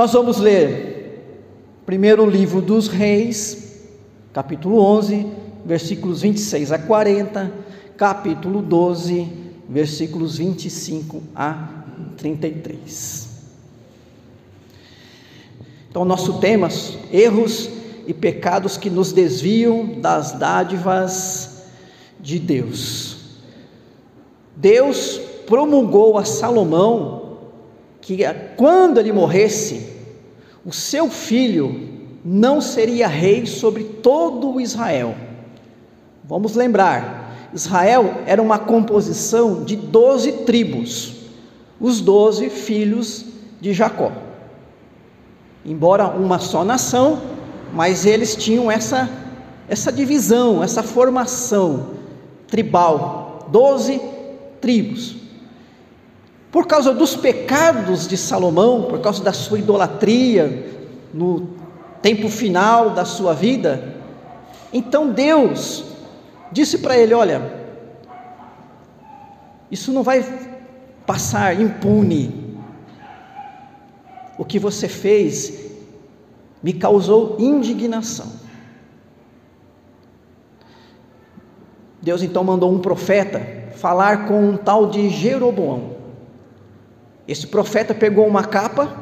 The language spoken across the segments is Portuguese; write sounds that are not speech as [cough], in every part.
Nós vamos ler primeiro o livro dos Reis, capítulo 11, versículos 26 a 40, capítulo 12, versículos 25 a 33. Então, nosso tema: erros e pecados que nos desviam das dádivas de Deus. Deus promulgou a Salomão que quando ele morresse, o seu filho não seria rei sobre todo o Israel. Vamos lembrar, Israel era uma composição de doze tribos, os doze filhos de Jacó. Embora uma só nação, mas eles tinham essa, essa divisão, essa formação tribal, doze tribos. Por causa dos pecados de Salomão, por causa da sua idolatria no tempo final da sua vida, então Deus disse para ele: Olha, isso não vai passar impune. O que você fez me causou indignação. Deus então mandou um profeta falar com um tal de Jeroboão. Esse profeta pegou uma capa,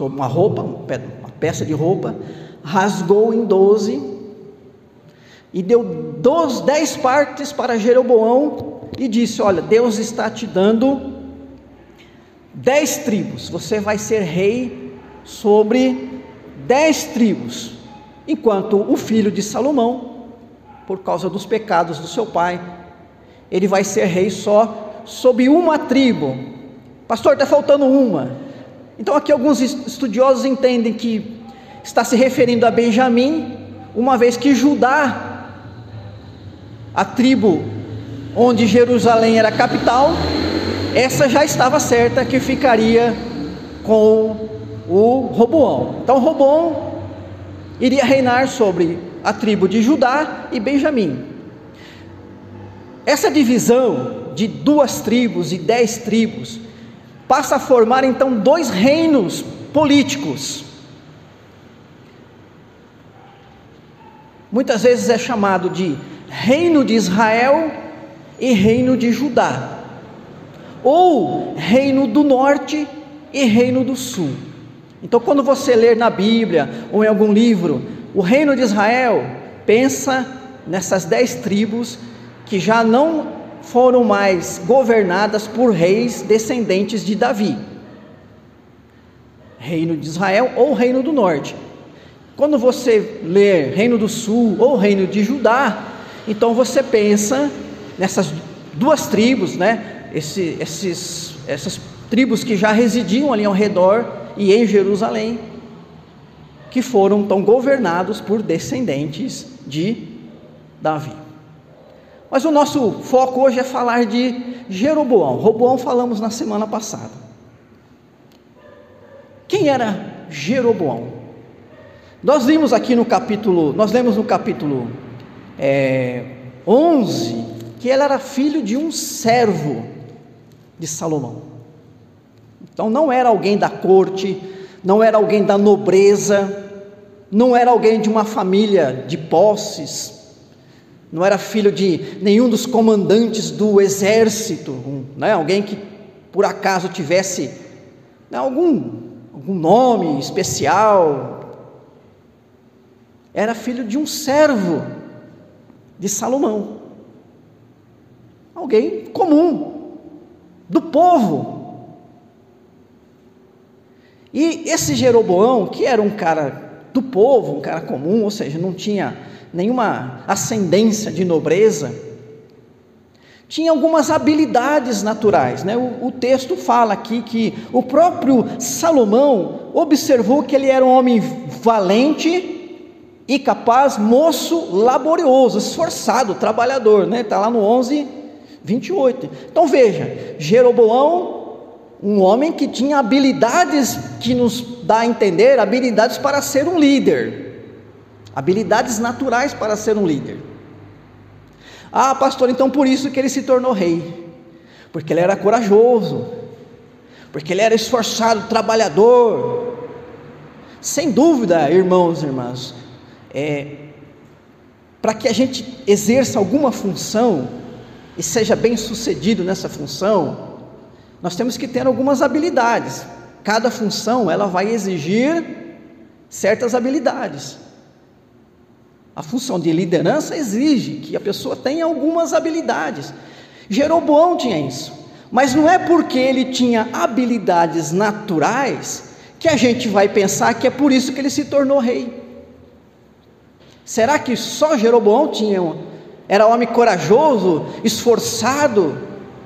uma roupa, uma peça de roupa, rasgou em doze e deu dois, dez partes para Jeroboão e disse: Olha, Deus está te dando dez tribos, você vai ser rei sobre dez tribos, enquanto o filho de Salomão, por causa dos pecados do seu pai, ele vai ser rei só sobre uma tribo. Pastor, está faltando uma. Então aqui alguns estudiosos entendem que está se referindo a Benjamim, uma vez que Judá, a tribo onde Jerusalém era capital, essa já estava certa que ficaria com o Roboão. Então Roboão iria reinar sobre a tribo de Judá e Benjamim. Essa divisão de duas tribos e dez tribos passa a formar então dois reinos políticos. Muitas vezes é chamado de reino de Israel e reino de Judá, ou reino do norte e reino do sul. Então, quando você ler na Bíblia ou em algum livro o reino de Israel, pensa nessas dez tribos que já não foram mais governadas por reis descendentes de Davi. Reino de Israel ou Reino do Norte. Quando você ler Reino do Sul ou Reino de Judá, então você pensa nessas duas tribos, né? Esse, esses, essas tribos que já residiam ali ao redor e em Jerusalém, que foram então governados por descendentes de Davi. Mas o nosso foco hoje é falar de Jeroboão. Roboão falamos na semana passada. Quem era Jeroboão? Nós vimos aqui no capítulo, nós lemos no capítulo é, 11 que ele era filho de um servo de Salomão. Então não era alguém da corte, não era alguém da nobreza, não era alguém de uma família de posses, não era filho de nenhum dos comandantes do exército, né? alguém que por acaso tivesse né, algum, algum nome especial. Era filho de um servo de Salomão, alguém comum, do povo. E esse Jeroboão, que era um cara do povo, um cara comum, ou seja, não tinha nenhuma ascendência de nobreza, tinha algumas habilidades naturais. Né? O, o, texto fala aqui que o próprio Salomão observou que ele era um homem valente e capaz, moço, laborioso, esforçado, trabalhador. Está né? Tá lá no 11, 28. Então veja: Jeroboão um homem que tinha habilidades que nos dá a entender, habilidades para ser um líder, habilidades naturais para ser um líder. Ah, pastor, então por isso que ele se tornou rei, porque ele era corajoso, porque ele era esforçado, trabalhador. Sem dúvida, irmãos e irmãs, é, para que a gente exerça alguma função e seja bem sucedido nessa função, nós temos que ter algumas habilidades. Cada função ela vai exigir certas habilidades. A função de liderança exige que a pessoa tenha algumas habilidades. Jeroboão tinha isso, mas não é porque ele tinha habilidades naturais que a gente vai pensar que é por isso que ele se tornou rei. Será que só Jeroboão tinha era homem corajoso, esforçado,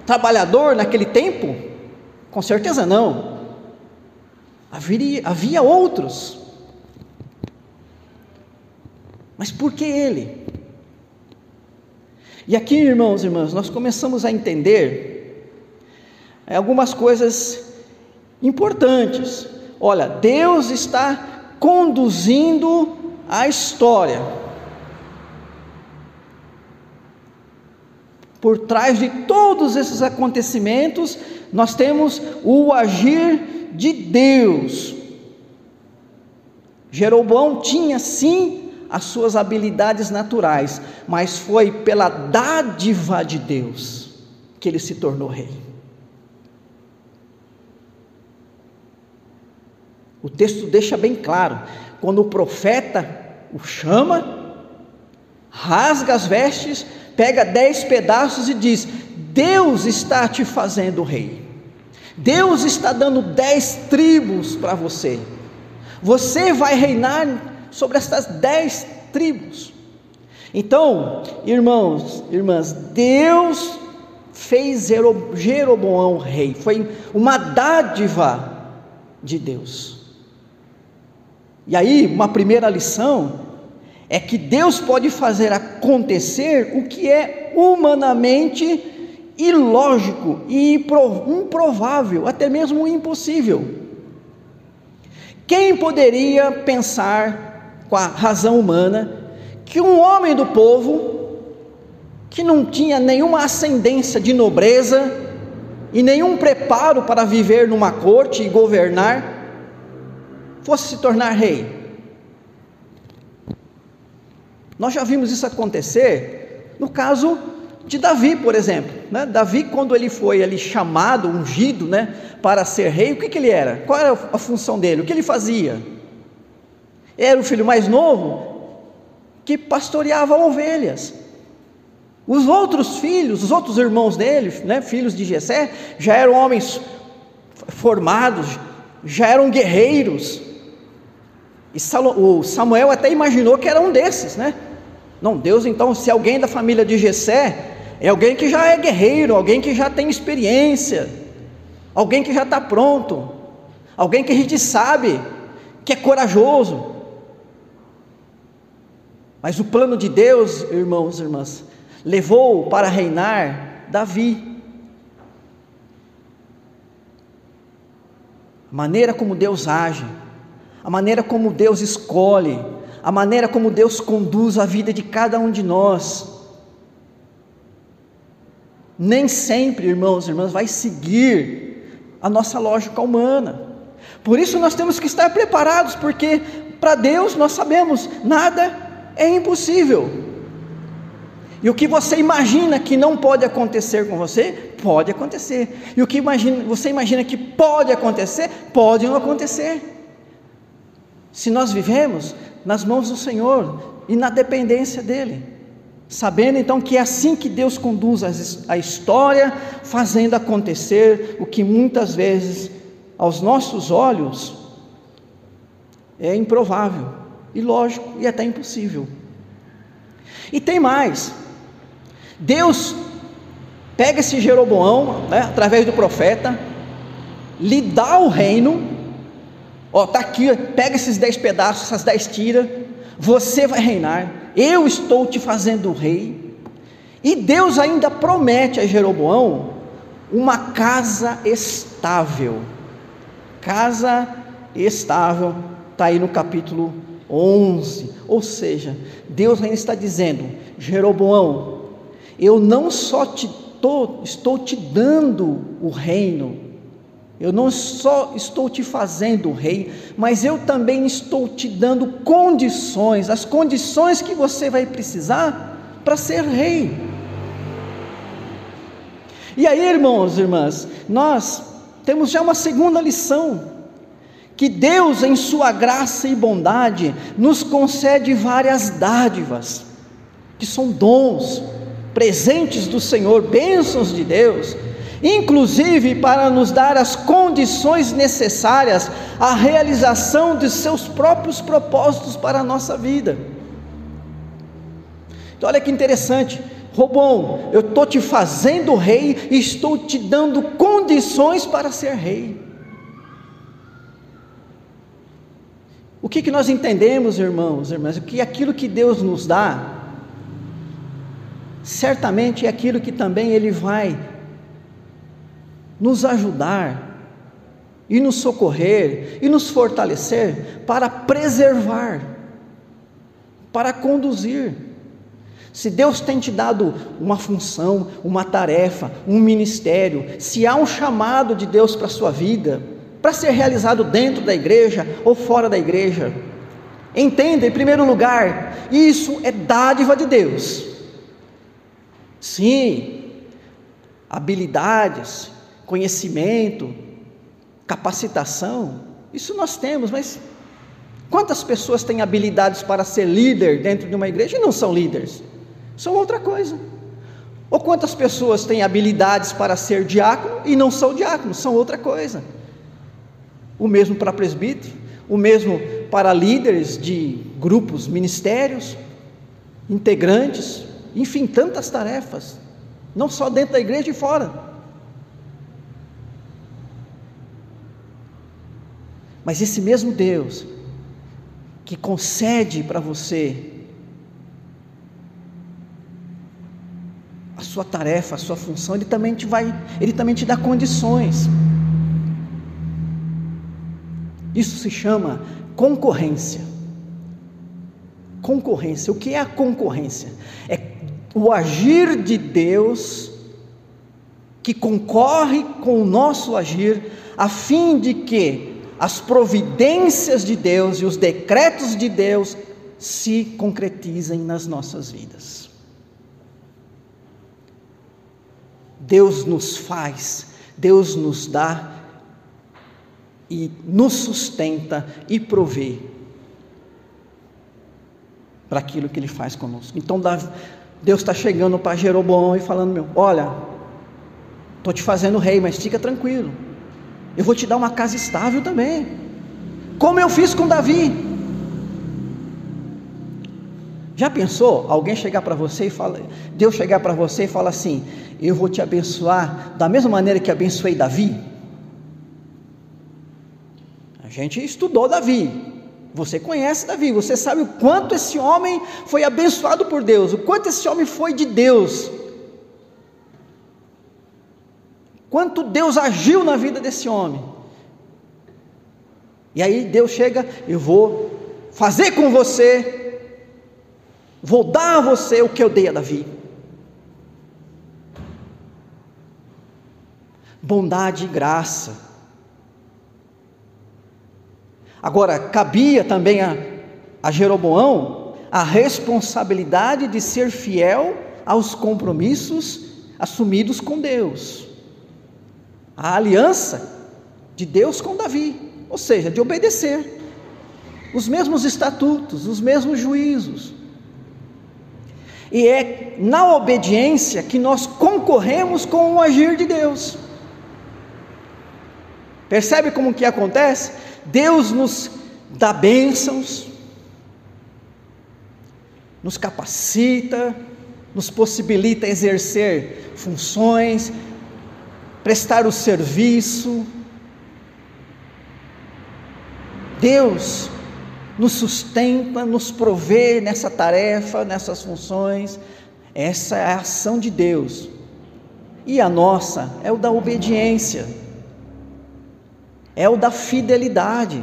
trabalhador naquele tempo? Com certeza não. Havia, havia outros. Mas por que ele? E aqui, irmãos e irmãs, nós começamos a entender é, algumas coisas importantes. Olha, Deus está conduzindo a história. Por trás de todos esses acontecimentos, nós temos o agir de Deus. Jeroboão tinha sim as suas habilidades naturais, mas foi pela dádiva de Deus que ele se tornou rei. O texto deixa bem claro: quando o profeta o chama, rasga as vestes, pega dez pedaços e diz: Deus está te fazendo rei. Deus está dando dez tribos para você. Você vai reinar sobre estas dez tribos. Então, irmãos, irmãs, Deus fez Jeroboão rei, foi uma dádiva de Deus. E aí, uma primeira lição é que Deus pode fazer acontecer o que é humanamente ilógico e improvável, até mesmo impossível. Quem poderia pensar com a razão humana, que um homem do povo, que não tinha nenhuma ascendência de nobreza e nenhum preparo para viver numa corte e governar, fosse se tornar rei. Nós já vimos isso acontecer no caso de Davi, por exemplo. Né? Davi, quando ele foi ali chamado, ungido, né, para ser rei, o que, que ele era? Qual era a função dele? O que ele fazia? Era o filho mais novo que pastoreava ovelhas. Os outros filhos, os outros irmãos dele, né, filhos de Jessé, já eram homens formados, já eram guerreiros. E Samuel até imaginou que era um desses, né? Não, Deus então, se alguém da família de Jessé é alguém que já é guerreiro, alguém que já tem experiência, alguém que já está pronto, alguém que a gente sabe que é corajoso. Mas o plano de Deus, irmãos e irmãs, levou para reinar Davi. A maneira como Deus age, a maneira como Deus escolhe, a maneira como Deus conduz a vida de cada um de nós. Nem sempre, irmãos e irmãs, vai seguir a nossa lógica humana. Por isso nós temos que estar preparados, porque para Deus nós sabemos, nada é impossível. E o que você imagina que não pode acontecer com você, pode acontecer. E o que imagina, você imagina que pode acontecer, pode não acontecer. Se nós vivemos nas mãos do Senhor e na dependência dEle, sabendo então que é assim que Deus conduz a história, fazendo acontecer o que muitas vezes, aos nossos olhos, é improvável ilógico e até impossível. E tem mais. Deus pega esse Jeroboão, né, através do profeta, lhe dá o reino. Ó, tá aqui, pega esses dez pedaços, essas dez tiras. Você vai reinar. Eu estou te fazendo rei. E Deus ainda promete a Jeroboão uma casa estável. Casa estável, está aí no capítulo 11. Ou seja, Deus ainda está dizendo: Jeroboão, eu não só te tô, estou te dando o reino, Eu não só estou te fazendo rei, mas eu também estou te dando condições, as condições que você vai precisar para ser rei. E aí, irmãos e irmãs, nós temos já uma segunda lição, que Deus, em Sua graça e bondade, nos concede várias dádivas, que são dons, presentes do Senhor, bênçãos de Deus, inclusive para nos dar as condições necessárias à realização de seus próprios propósitos para a nossa vida. Então, olha que interessante, Robão, eu estou te fazendo rei e estou te dando condições para ser rei. O que, que nós entendemos, irmãos, irmãs? Que aquilo que Deus nos dá, certamente é aquilo que também Ele vai nos ajudar e nos socorrer e nos fortalecer para preservar, para conduzir. Se Deus tem te dado uma função, uma tarefa, um ministério, se há um chamado de Deus para a sua vida, para ser realizado dentro da igreja ou fora da igreja, entenda, em primeiro lugar, isso é dádiva de Deus. Sim, habilidades, conhecimento, capacitação, isso nós temos, mas quantas pessoas têm habilidades para ser líder dentro de uma igreja e não são líderes? São outra coisa. Ou quantas pessoas têm habilidades para ser diácono e não são diáconos? São outra coisa. O mesmo para presbítero, o mesmo para líderes de grupos, ministérios, integrantes, enfim, tantas tarefas, não só dentro da igreja e fora. Mas esse mesmo Deus que concede para você a sua tarefa, a sua função, ele também te vai, ele também te dá condições. Isso se chama concorrência. Concorrência. O que é a concorrência? É o agir de Deus que concorre com o nosso agir, a fim de que as providências de Deus e os decretos de Deus se concretizem nas nossas vidas. Deus nos faz, Deus nos dá e nos sustenta e provê para aquilo que Ele faz conosco. Então Deus está chegando para Jeroboão e falando: meu, olha, estou te fazendo rei, mas fica tranquilo eu vou te dar uma casa estável também, como eu fiz com Davi. Já pensou alguém chegar para você e falar, Deus chegar para você e falar assim: Eu vou te abençoar da mesma maneira que abençoei Davi? Gente estudou Davi, você conhece Davi, você sabe o quanto esse homem foi abençoado por Deus, o quanto esse homem foi de Deus. Quanto Deus agiu na vida desse homem. E aí Deus chega, eu vou fazer com você, vou dar a você o que eu dei a Davi. Bondade e graça. Agora, cabia também a, a Jeroboão a responsabilidade de ser fiel aos compromissos assumidos com Deus a aliança de Deus com Davi, ou seja, de obedecer os mesmos estatutos, os mesmos juízos. E é na obediência que nós concorremos com o agir de Deus. Percebe como que acontece? Deus nos dá bênçãos, nos capacita, nos possibilita exercer funções, prestar o serviço. Deus nos sustenta, nos provê nessa tarefa, nessas funções. Essa é a ação de Deus. E a nossa é o da obediência, é o da fidelidade.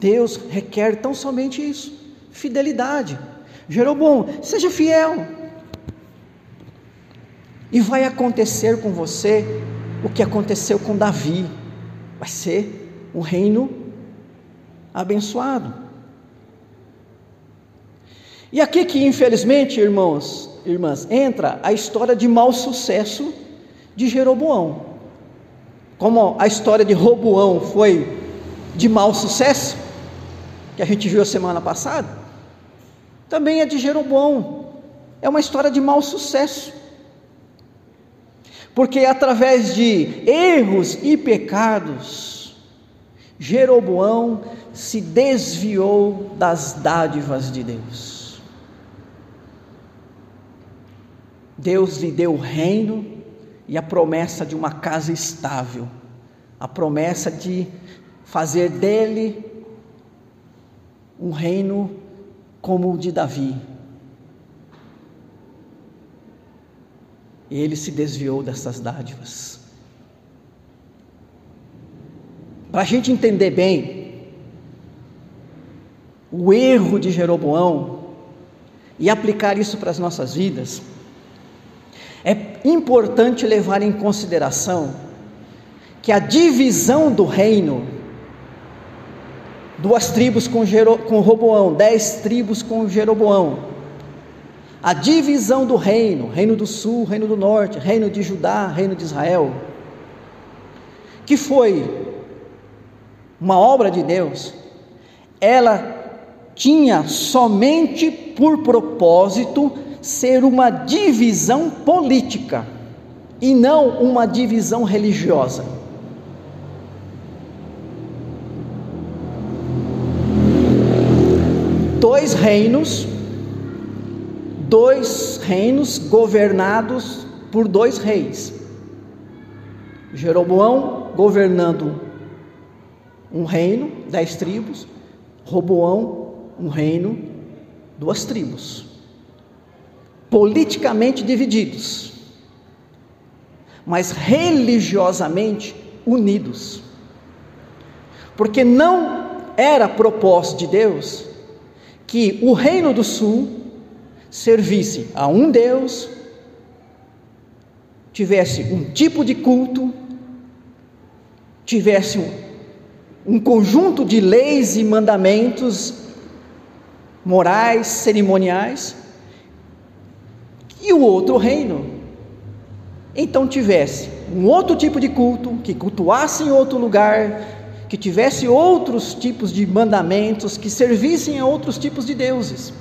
Deus requer tão somente isso: fidelidade. Jeroboão, seja fiel. E vai acontecer com você o que aconteceu com Davi. Vai ser um reino abençoado. E aqui que infelizmente, irmãos, irmãs, entra a história de mau sucesso de Jeroboão. Como a história de Roboão foi de mau sucesso, que a gente viu a semana passada, também é de Jeroboão. É uma história de mau sucesso. Porque através de erros e pecados, Jeroboão se desviou das dádivas de Deus. Deus lhe deu o reino e a promessa de uma casa estável, a promessa de fazer dele um reino como o de Davi. E ele se desviou dessas dádivas. Para a gente entender bem o erro de Jeroboão e aplicar isso para as nossas vidas, importante levar em consideração que a divisão do reino duas tribos com, Jero, com Roboão, dez tribos com Jeroboão. A divisão do reino, reino do sul, reino do norte, reino de Judá, reino de Israel, que foi uma obra de Deus, ela tinha somente por propósito ser uma divisão política e não uma divisão religiosa. dois reinos, dois reinos governados por dois reis. Jeroboão governando um reino, dez tribos, Roboão um reino, duas tribos, politicamente divididos, mas religiosamente unidos, porque não era propósito de Deus que o reino do sul servisse a um Deus, tivesse um tipo de culto, tivesse um, um conjunto de leis e mandamentos morais, cerimoniais, e o outro reino então tivesse um outro tipo de culto, que cultuasse em outro lugar, que tivesse outros tipos de mandamentos, que servissem a outros tipos de deuses.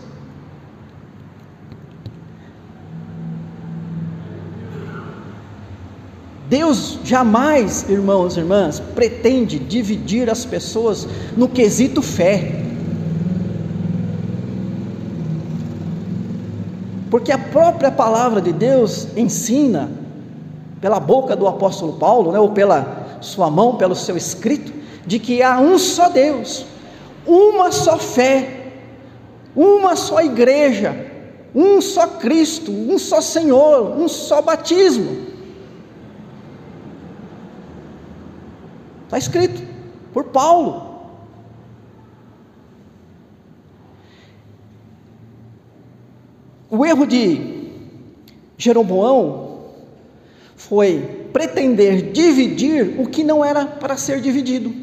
Deus jamais, irmãos e irmãs, pretende dividir as pessoas no quesito fé. Porque a própria palavra de Deus ensina, pela boca do apóstolo Paulo, né, ou pela sua mão, pelo seu escrito, de que há um só Deus, uma só fé, uma só igreja, um só Cristo, um só Senhor, um só batismo. Está escrito por Paulo. O erro de Jeroboão foi pretender dividir o que não era para ser dividido.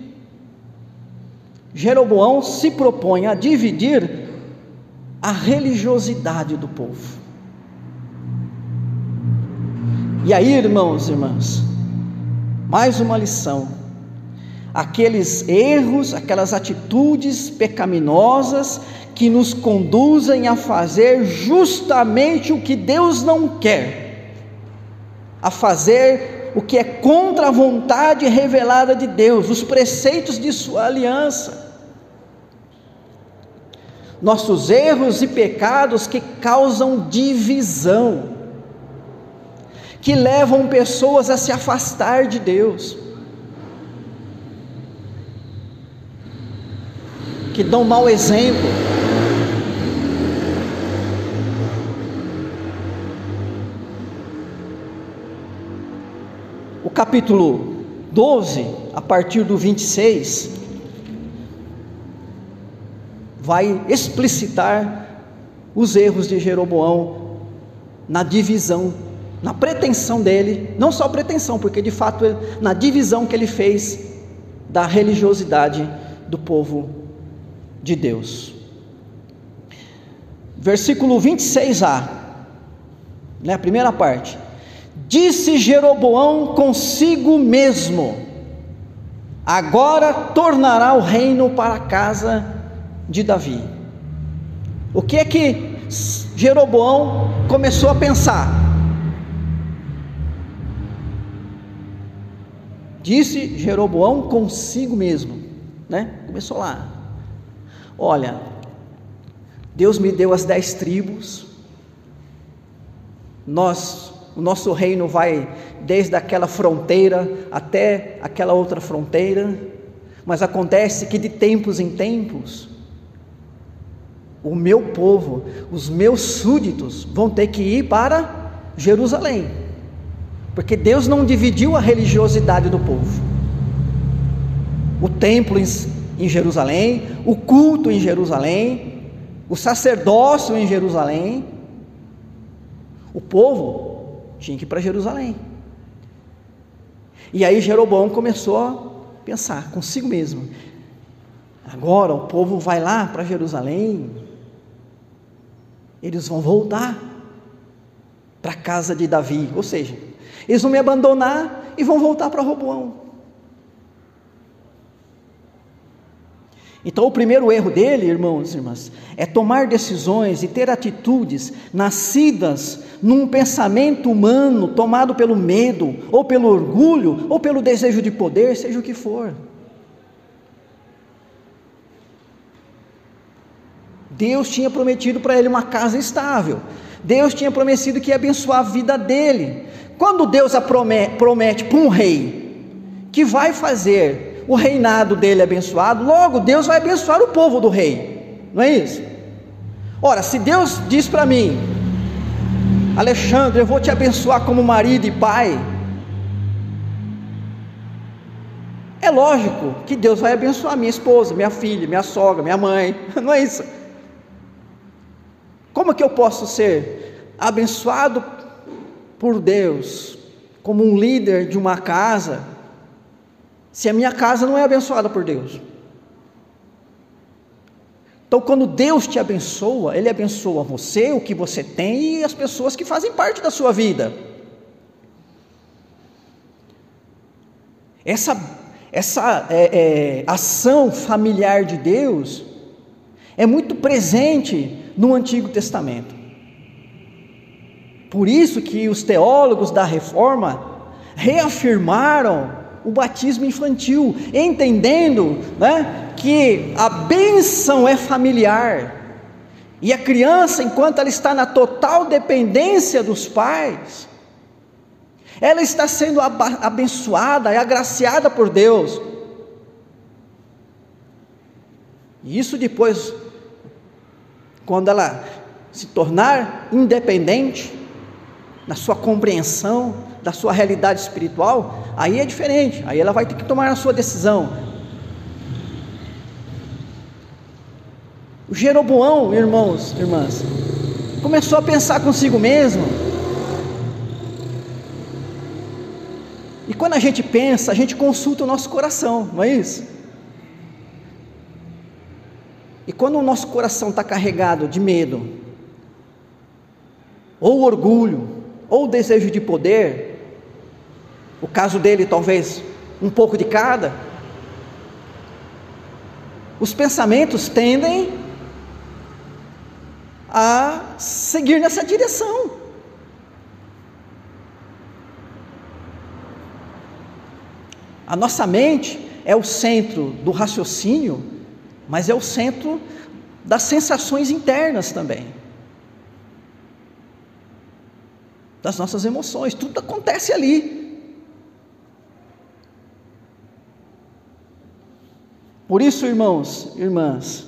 Jeroboão se propõe a dividir a religiosidade do povo. E aí, irmãos e irmãs, mais uma lição. Aqueles erros, aquelas atitudes pecaminosas que nos conduzem a fazer justamente o que Deus não quer, a fazer o que é contra a vontade revelada de Deus, os preceitos de Sua aliança. Nossos erros e pecados que causam divisão, que levam pessoas a se afastar de Deus, que dão mau exemplo. O capítulo 12, a partir do 26, vai explicitar os erros de Jeroboão na divisão na pretensão dele, não só pretensão, porque de fato na divisão que ele fez da religiosidade do povo de Deus. Versículo 26a, né, a primeira parte. Disse Jeroboão consigo mesmo: Agora tornará o reino para a casa de Davi. O que é que Jeroboão começou a pensar? Disse Jeroboão consigo mesmo, né? Começou lá. Olha, Deus me deu as dez tribos. Nós, o nosso reino vai desde aquela fronteira até aquela outra fronteira. Mas acontece que de tempos em tempos, o meu povo, os meus súditos, vão ter que ir para Jerusalém. Porque Deus não dividiu a religiosidade do povo. O templo em Jerusalém, o culto em Jerusalém, o sacerdócio em Jerusalém. O povo tinha que ir para Jerusalém. E aí Jeroboão começou a pensar consigo mesmo: agora o povo vai lá para Jerusalém, eles vão voltar para a casa de Davi, ou seja, eles vão me abandonar e vão voltar para Roboão. Então, o primeiro erro dele, irmãos e irmãs, é tomar decisões e ter atitudes nascidas num pensamento humano tomado pelo medo, ou pelo orgulho, ou pelo desejo de poder, seja o que for. Deus tinha prometido para ele uma casa estável. Deus tinha prometido que ia abençoar a vida dele. Quando Deus promete, promete para um rei que vai fazer o reinado dele abençoado, logo Deus vai abençoar o povo do rei, não é isso? Ora, se Deus diz para mim, Alexandre, eu vou te abençoar como marido e pai, é lógico que Deus vai abençoar minha esposa, minha filha, minha sogra, minha mãe, [laughs] não é isso? Como que eu posso ser abençoado por Deus como um líder de uma casa, se a minha casa não é abençoada por Deus. Então, quando Deus te abençoa, Ele abençoa você, o que você tem e as pessoas que fazem parte da sua vida. Essa, essa é, é, ação familiar de Deus é muito presente no Antigo Testamento. Por isso que os teólogos da reforma reafirmaram o batismo infantil, entendendo né, que a bênção é familiar. E a criança, enquanto ela está na total dependência dos pais, ela está sendo abençoada e agraciada por Deus. E isso depois, quando ela se tornar independente, na sua compreensão da sua realidade espiritual, aí é diferente, aí ela vai ter que tomar a sua decisão. O Jeroboão, irmãos, irmãs, começou a pensar consigo mesmo. E quando a gente pensa, a gente consulta o nosso coração, não é isso? E quando o nosso coração está carregado de medo, ou orgulho, ou desejo de poder, o caso dele talvez um pouco de cada, os pensamentos tendem a seguir nessa direção. A nossa mente é o centro do raciocínio, mas é o centro das sensações internas também. Das nossas emoções, tudo acontece ali. Por isso, irmãos, irmãs,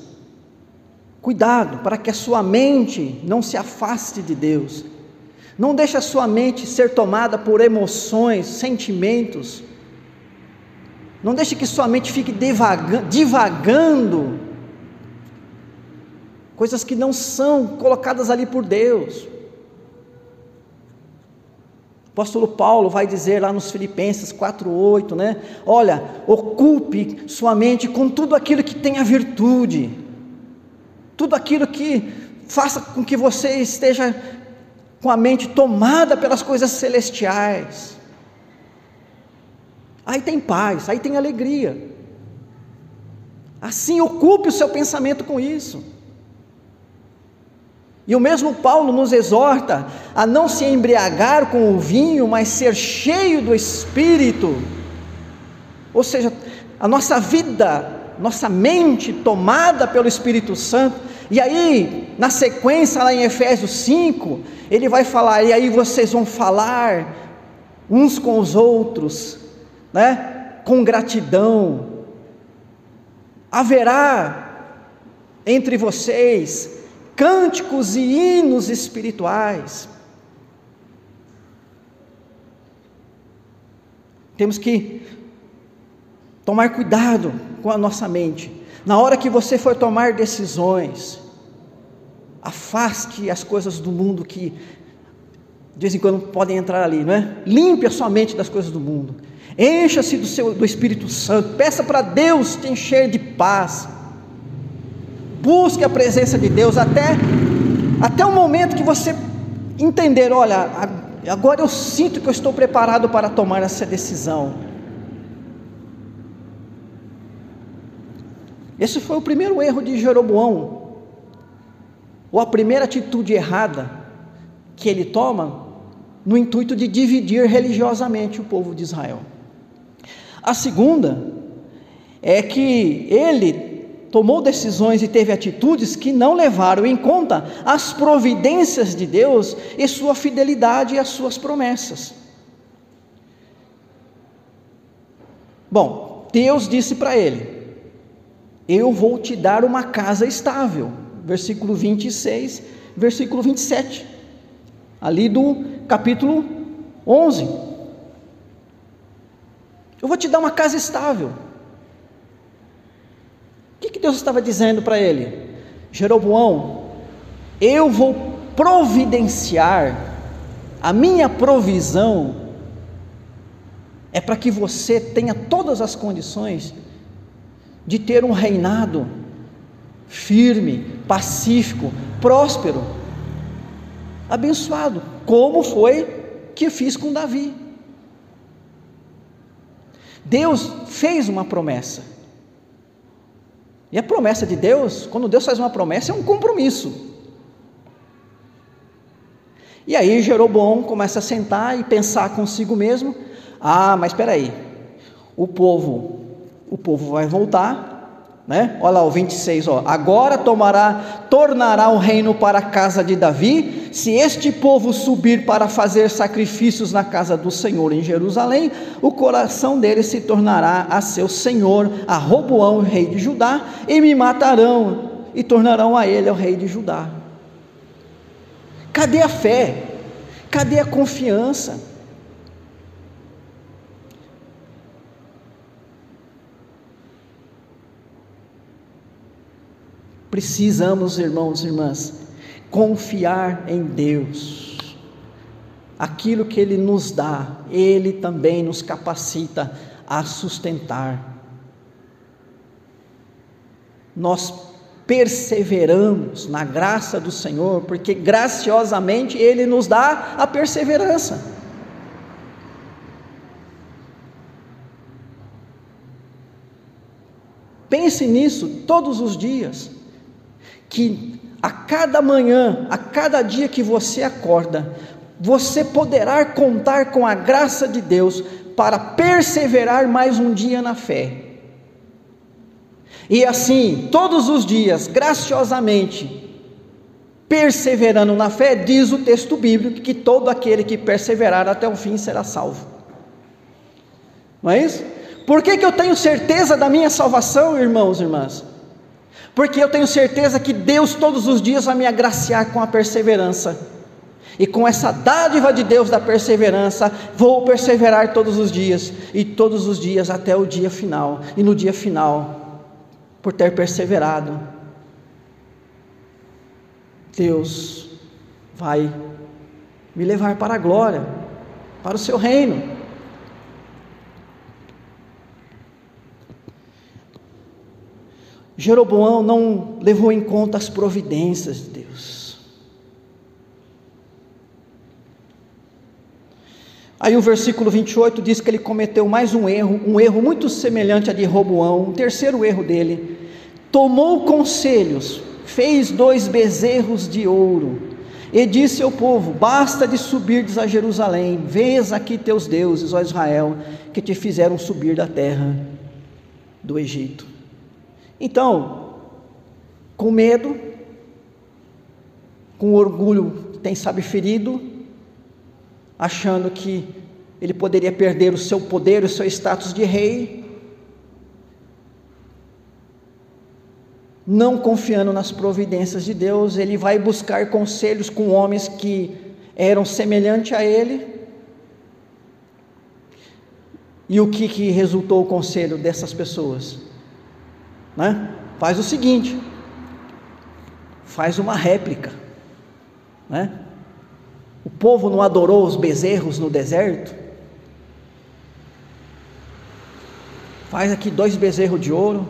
cuidado para que a sua mente não se afaste de Deus. Não deixe a sua mente ser tomada por emoções, sentimentos. Não deixe que sua mente fique divagando, divagando coisas que não são colocadas ali por Deus. O apóstolo Paulo vai dizer lá nos Filipenses 4:8, né? Olha, ocupe sua mente com tudo aquilo que tenha virtude. Tudo aquilo que faça com que você esteja com a mente tomada pelas coisas celestiais. Aí tem paz, aí tem alegria. Assim, ocupe o seu pensamento com isso. E o mesmo Paulo nos exorta a não se embriagar com o vinho, mas ser cheio do Espírito. Ou seja, a nossa vida, nossa mente tomada pelo Espírito Santo. E aí, na sequência, lá em Efésios 5, ele vai falar, e aí vocês vão falar uns com os outros, né? Com gratidão, haverá entre vocês cânticos e hinos espirituais. Temos que tomar cuidado com a nossa mente. Na hora que você for tomar decisões, afaste as coisas do mundo que de vez em quando podem entrar ali, não é? Limpe a sua mente das coisas do mundo. Encha-se do, seu, do Espírito Santo, peça para Deus te encher de paz. Busque a presença de Deus até, até o momento que você entender: olha, agora eu sinto que eu estou preparado para tomar essa decisão. Esse foi o primeiro erro de Jeroboão, ou a primeira atitude errada que ele toma no intuito de dividir religiosamente o povo de Israel. A segunda é que ele tomou decisões e teve atitudes que não levaram em conta as providências de Deus e sua fidelidade às suas promessas. Bom, Deus disse para ele: Eu vou te dar uma casa estável. Versículo 26, versículo 27. Ali do capítulo 11. Eu vou te dar uma casa estável. Que, que Deus estava dizendo para ele? Jeroboão, eu vou providenciar, a minha provisão é para que você tenha todas as condições de ter um reinado firme, pacífico, próspero, abençoado, como foi que fiz com Davi. Deus fez uma promessa. E a promessa de Deus, quando Deus faz uma promessa, é um compromisso. E aí Jeroboão começa a sentar e pensar consigo mesmo: ah, mas espera aí, o povo, o povo vai voltar, né? Olha lá o 26, ó. Agora tomará, tornará o reino para a casa de Davi, se este povo subir para fazer sacrifícios na casa do Senhor em Jerusalém, o coração dele se tornará a seu senhor, a Roboão, rei de Judá, e me matarão e tornarão a ele o rei de Judá. Cadê a fé? Cadê a confiança? Precisamos, irmãos e irmãs, confiar em Deus. Aquilo que Ele nos dá, Ele também nos capacita a sustentar. Nós perseveramos na graça do Senhor, porque graciosamente Ele nos dá a perseverança. Pense nisso todos os dias que a cada manhã, a cada dia que você acorda, você poderá contar com a graça de Deus para perseverar mais um dia na fé. E assim, todos os dias, graciosamente, perseverando na fé, diz o texto bíblico que todo aquele que perseverar até o fim será salvo. Não é isso? Por que, que eu tenho certeza da minha salvação, irmãos e irmãs? Porque eu tenho certeza que Deus todos os dias vai me agraciar com a perseverança. E com essa dádiva de Deus da perseverança, vou perseverar todos os dias, e todos os dias até o dia final. E no dia final, por ter perseverado, Deus vai me levar para a glória. para o seu reino. Jeroboão não levou em conta as providências de Deus. Aí o versículo 28 diz que ele cometeu mais um erro, um erro muito semelhante a de Roboão, um terceiro erro dele. Tomou conselhos, fez dois bezerros de ouro, e disse ao povo: Basta de subirdes a Jerusalém, vês aqui teus deuses, ó Israel, que te fizeram subir da terra do Egito. Então, com medo, com orgulho, tem sabe ferido, achando que ele poderia perder o seu poder, o seu status de rei, não confiando nas providências de Deus, ele vai buscar conselhos com homens que eram semelhantes a ele. E o que, que resultou o conselho dessas pessoas? Né? faz o seguinte: faz uma réplica. Né? O povo não adorou os bezerros no deserto? Faz aqui dois bezerros de ouro.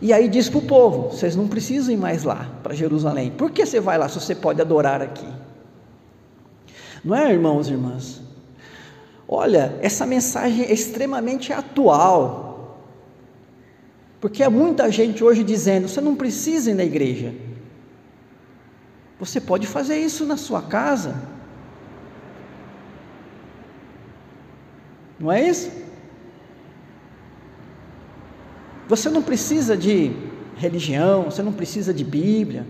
E aí diz para o povo: vocês não precisam ir mais lá para Jerusalém. Por que você vai lá se você pode adorar aqui? Não é, irmãos e irmãs? Olha, essa mensagem é extremamente atual. Porque há muita gente hoje dizendo: você não precisa ir na igreja. Você pode fazer isso na sua casa. Não é isso? Você não precisa de religião, você não precisa de Bíblia.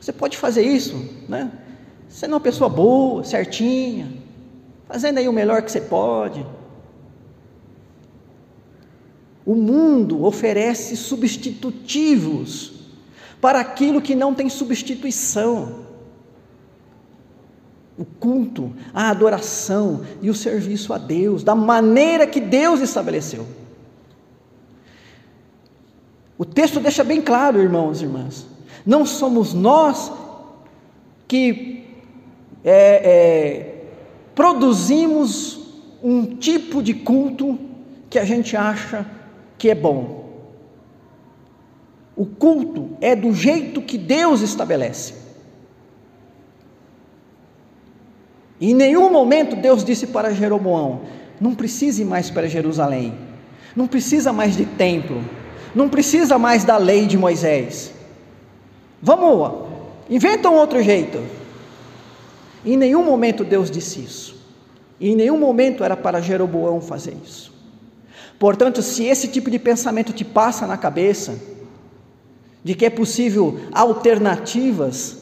Você pode fazer isso, né? Sendo uma pessoa boa, certinha, fazendo aí o melhor que você pode. O mundo oferece substitutivos para aquilo que não tem substituição. O culto, a adoração e o serviço a Deus, da maneira que Deus estabeleceu. O texto deixa bem claro, irmãos e irmãs, não somos nós que é, é, produzimos um tipo de culto que a gente acha que é bom. O culto é do jeito que Deus estabelece. E em nenhum momento Deus disse para Jeroboão: não precise mais para Jerusalém, não precisa mais de templo, não precisa mais da lei de Moisés. Vamos, inventa um outro jeito. Em nenhum momento Deus disse isso. E em nenhum momento era para Jeroboão fazer isso. Portanto, se esse tipo de pensamento te passa na cabeça, de que é possível alternativas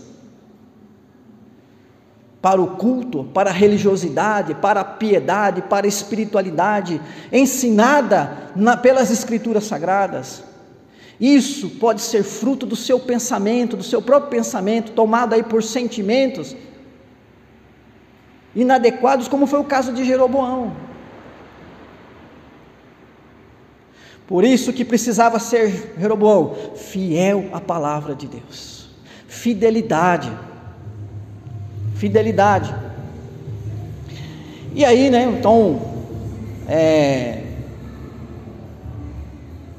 para o culto, para a religiosidade, para a piedade, para a espiritualidade, ensinada na, pelas Escrituras Sagradas, isso pode ser fruto do seu pensamento, do seu próprio pensamento, tomado aí por sentimentos inadequados, como foi o caso de Jeroboão. Por isso que precisava ser Jeroboão fiel à palavra de Deus. Fidelidade. Fidelidade. E aí, né, então, é,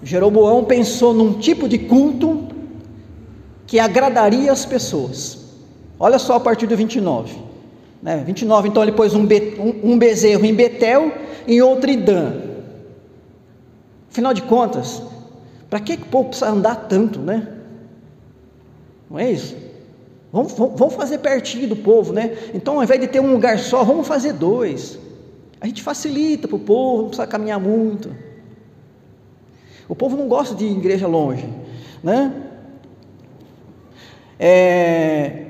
Jeroboão pensou num tipo de culto que agradaria as pessoas. Olha só a partir do 29. Né, 29, então ele pôs um, be, um, um bezerro em Betel e outro em Dan. Afinal de contas, para que, que o povo precisa andar tanto, né? Não é isso? Vamos, vamos fazer pertinho do povo, né? Então, ao invés de ter um lugar só, vamos fazer dois. A gente facilita para o povo, não precisa caminhar muito. O povo não gosta de igreja longe, né? É,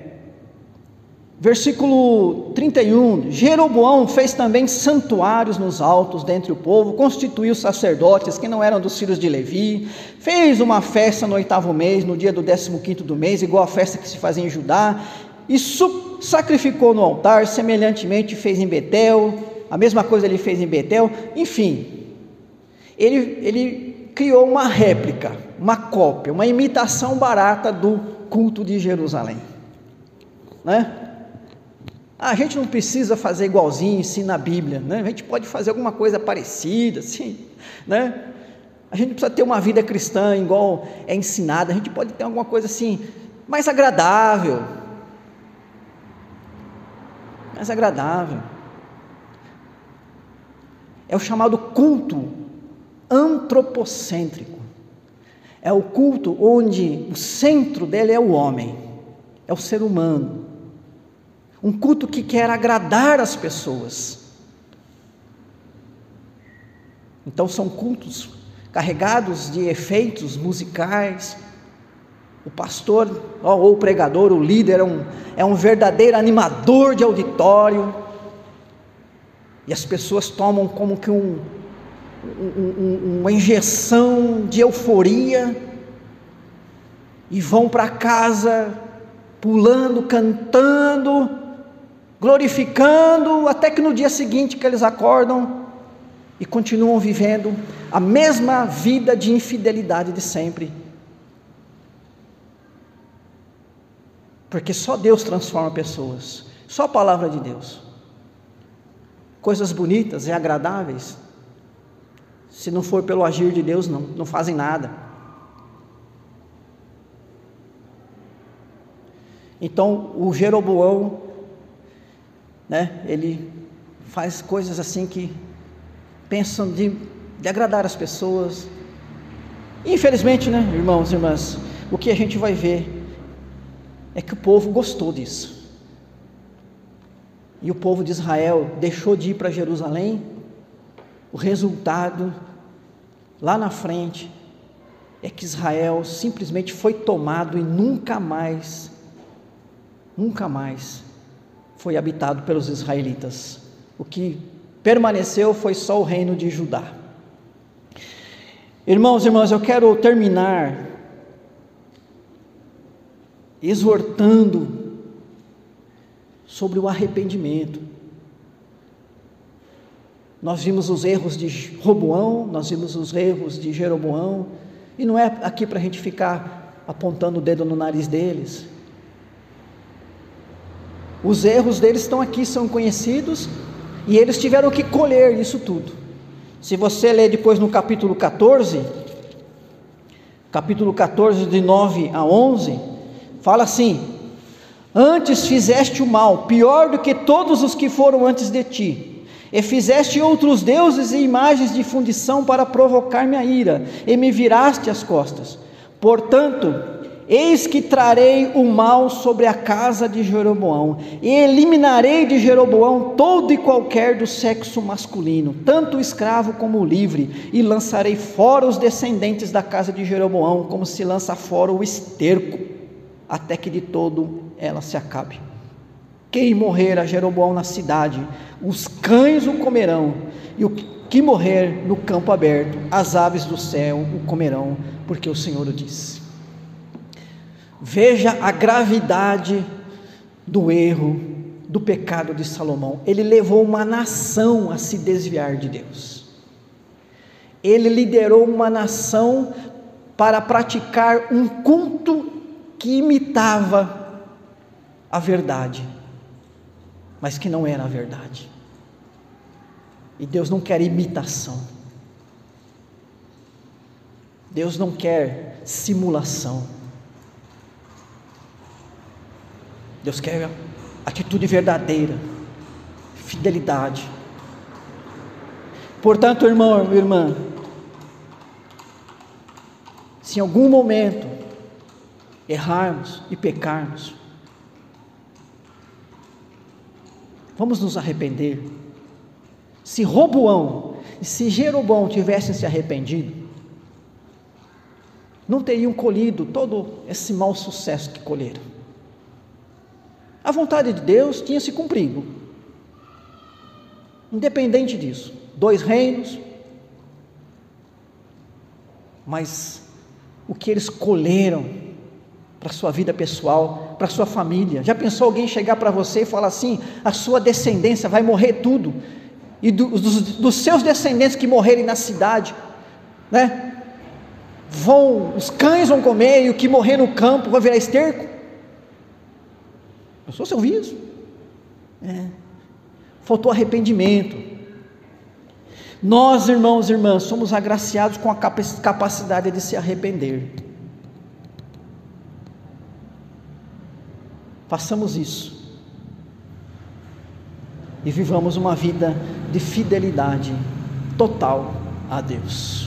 Versículo 31: Jeroboão fez também santuários nos altos dentre o povo, constituiu sacerdotes que não eram dos filhos de Levi, fez uma festa no oitavo mês, no dia do décimo quinto do mês, igual a festa que se fazia em Judá, e sacrificou no altar, semelhantemente fez em Betel, a mesma coisa ele fez em Betel, enfim, ele, ele criou uma réplica, uma cópia, uma imitação barata do culto de Jerusalém, né? A gente não precisa fazer igualzinho ensina a Bíblia, né? A gente pode fazer alguma coisa parecida, assim, né? A gente precisa ter uma vida cristã igual é ensinada, a gente pode ter alguma coisa assim mais agradável. Mais agradável. É o chamado culto antropocêntrico. É o culto onde o centro dele é o homem, é o ser humano. Um culto que quer agradar as pessoas. Então são cultos carregados de efeitos musicais. O pastor ou o pregador, o líder, é um, é um verdadeiro animador de auditório. E as pessoas tomam como que um, um, uma injeção de euforia e vão para casa pulando, cantando, glorificando, até que no dia seguinte que eles acordam, e continuam vivendo a mesma vida de infidelidade de sempre. Porque só Deus transforma pessoas, só a palavra de Deus. Coisas bonitas e agradáveis, se não for pelo agir de Deus, não, não fazem nada. Então, o Jeroboão, né, ele faz coisas assim que pensam de, agradar as pessoas. Infelizmente, né, irmãos e irmãs, o que a gente vai ver é que o povo gostou disso. E o povo de Israel deixou de ir para Jerusalém. O resultado, lá na frente, é que Israel simplesmente foi tomado e nunca mais, nunca mais foi habitado pelos israelitas. O que permaneceu foi só o reino de Judá. Irmãos e irmãs, eu quero terminar exortando sobre o arrependimento. Nós vimos os erros de Roboão, nós vimos os erros de Jeroboão, e não é aqui para a gente ficar apontando o dedo no nariz deles. Os erros deles estão aqui, são conhecidos, e eles tiveram que colher isso tudo. Se você ler depois no capítulo 14, capítulo 14, de 9 a 11, fala assim: Antes fizeste o mal, pior do que todos os que foram antes de ti, e fizeste outros deuses e imagens de fundição para provocar minha ira, e me viraste as costas. Portanto, Eis que trarei o mal sobre a casa de Jeroboão, e eliminarei de Jeroboão todo e qualquer do sexo masculino, tanto o escravo como o livre, e lançarei fora os descendentes da casa de Jeroboão, como se lança fora o esterco, até que de todo ela se acabe. Quem morrer a Jeroboão na cidade, os cães o comerão, e o que morrer no campo aberto, as aves do céu o comerão, porque o Senhor o disse. Veja a gravidade do erro, do pecado de Salomão. Ele levou uma nação a se desviar de Deus. Ele liderou uma nação para praticar um culto que imitava a verdade, mas que não era a verdade. E Deus não quer imitação. Deus não quer simulação. Deus quer atitude verdadeira, fidelidade. Portanto, irmão, irmã, se em algum momento errarmos e pecarmos, vamos nos arrepender. Se Roboão e se Jeroboão tivessem se arrependido, não teriam colhido todo esse mau sucesso que colheram. A vontade de Deus tinha se cumprido. Independente disso, dois reinos, mas o que eles colheram para sua vida pessoal, para sua família. Já pensou alguém chegar para você e falar assim: a sua descendência vai morrer tudo, e do, dos, dos, seus descendentes que morrerem na cidade, né? Vão, os cães vão comer e o que morrer no campo vai virar esterco? Eu sou seu isso. É. Faltou arrependimento. Nós, irmãos e irmãs, somos agraciados com a capacidade de se arrepender. Façamos isso. E vivamos uma vida de fidelidade total a Deus.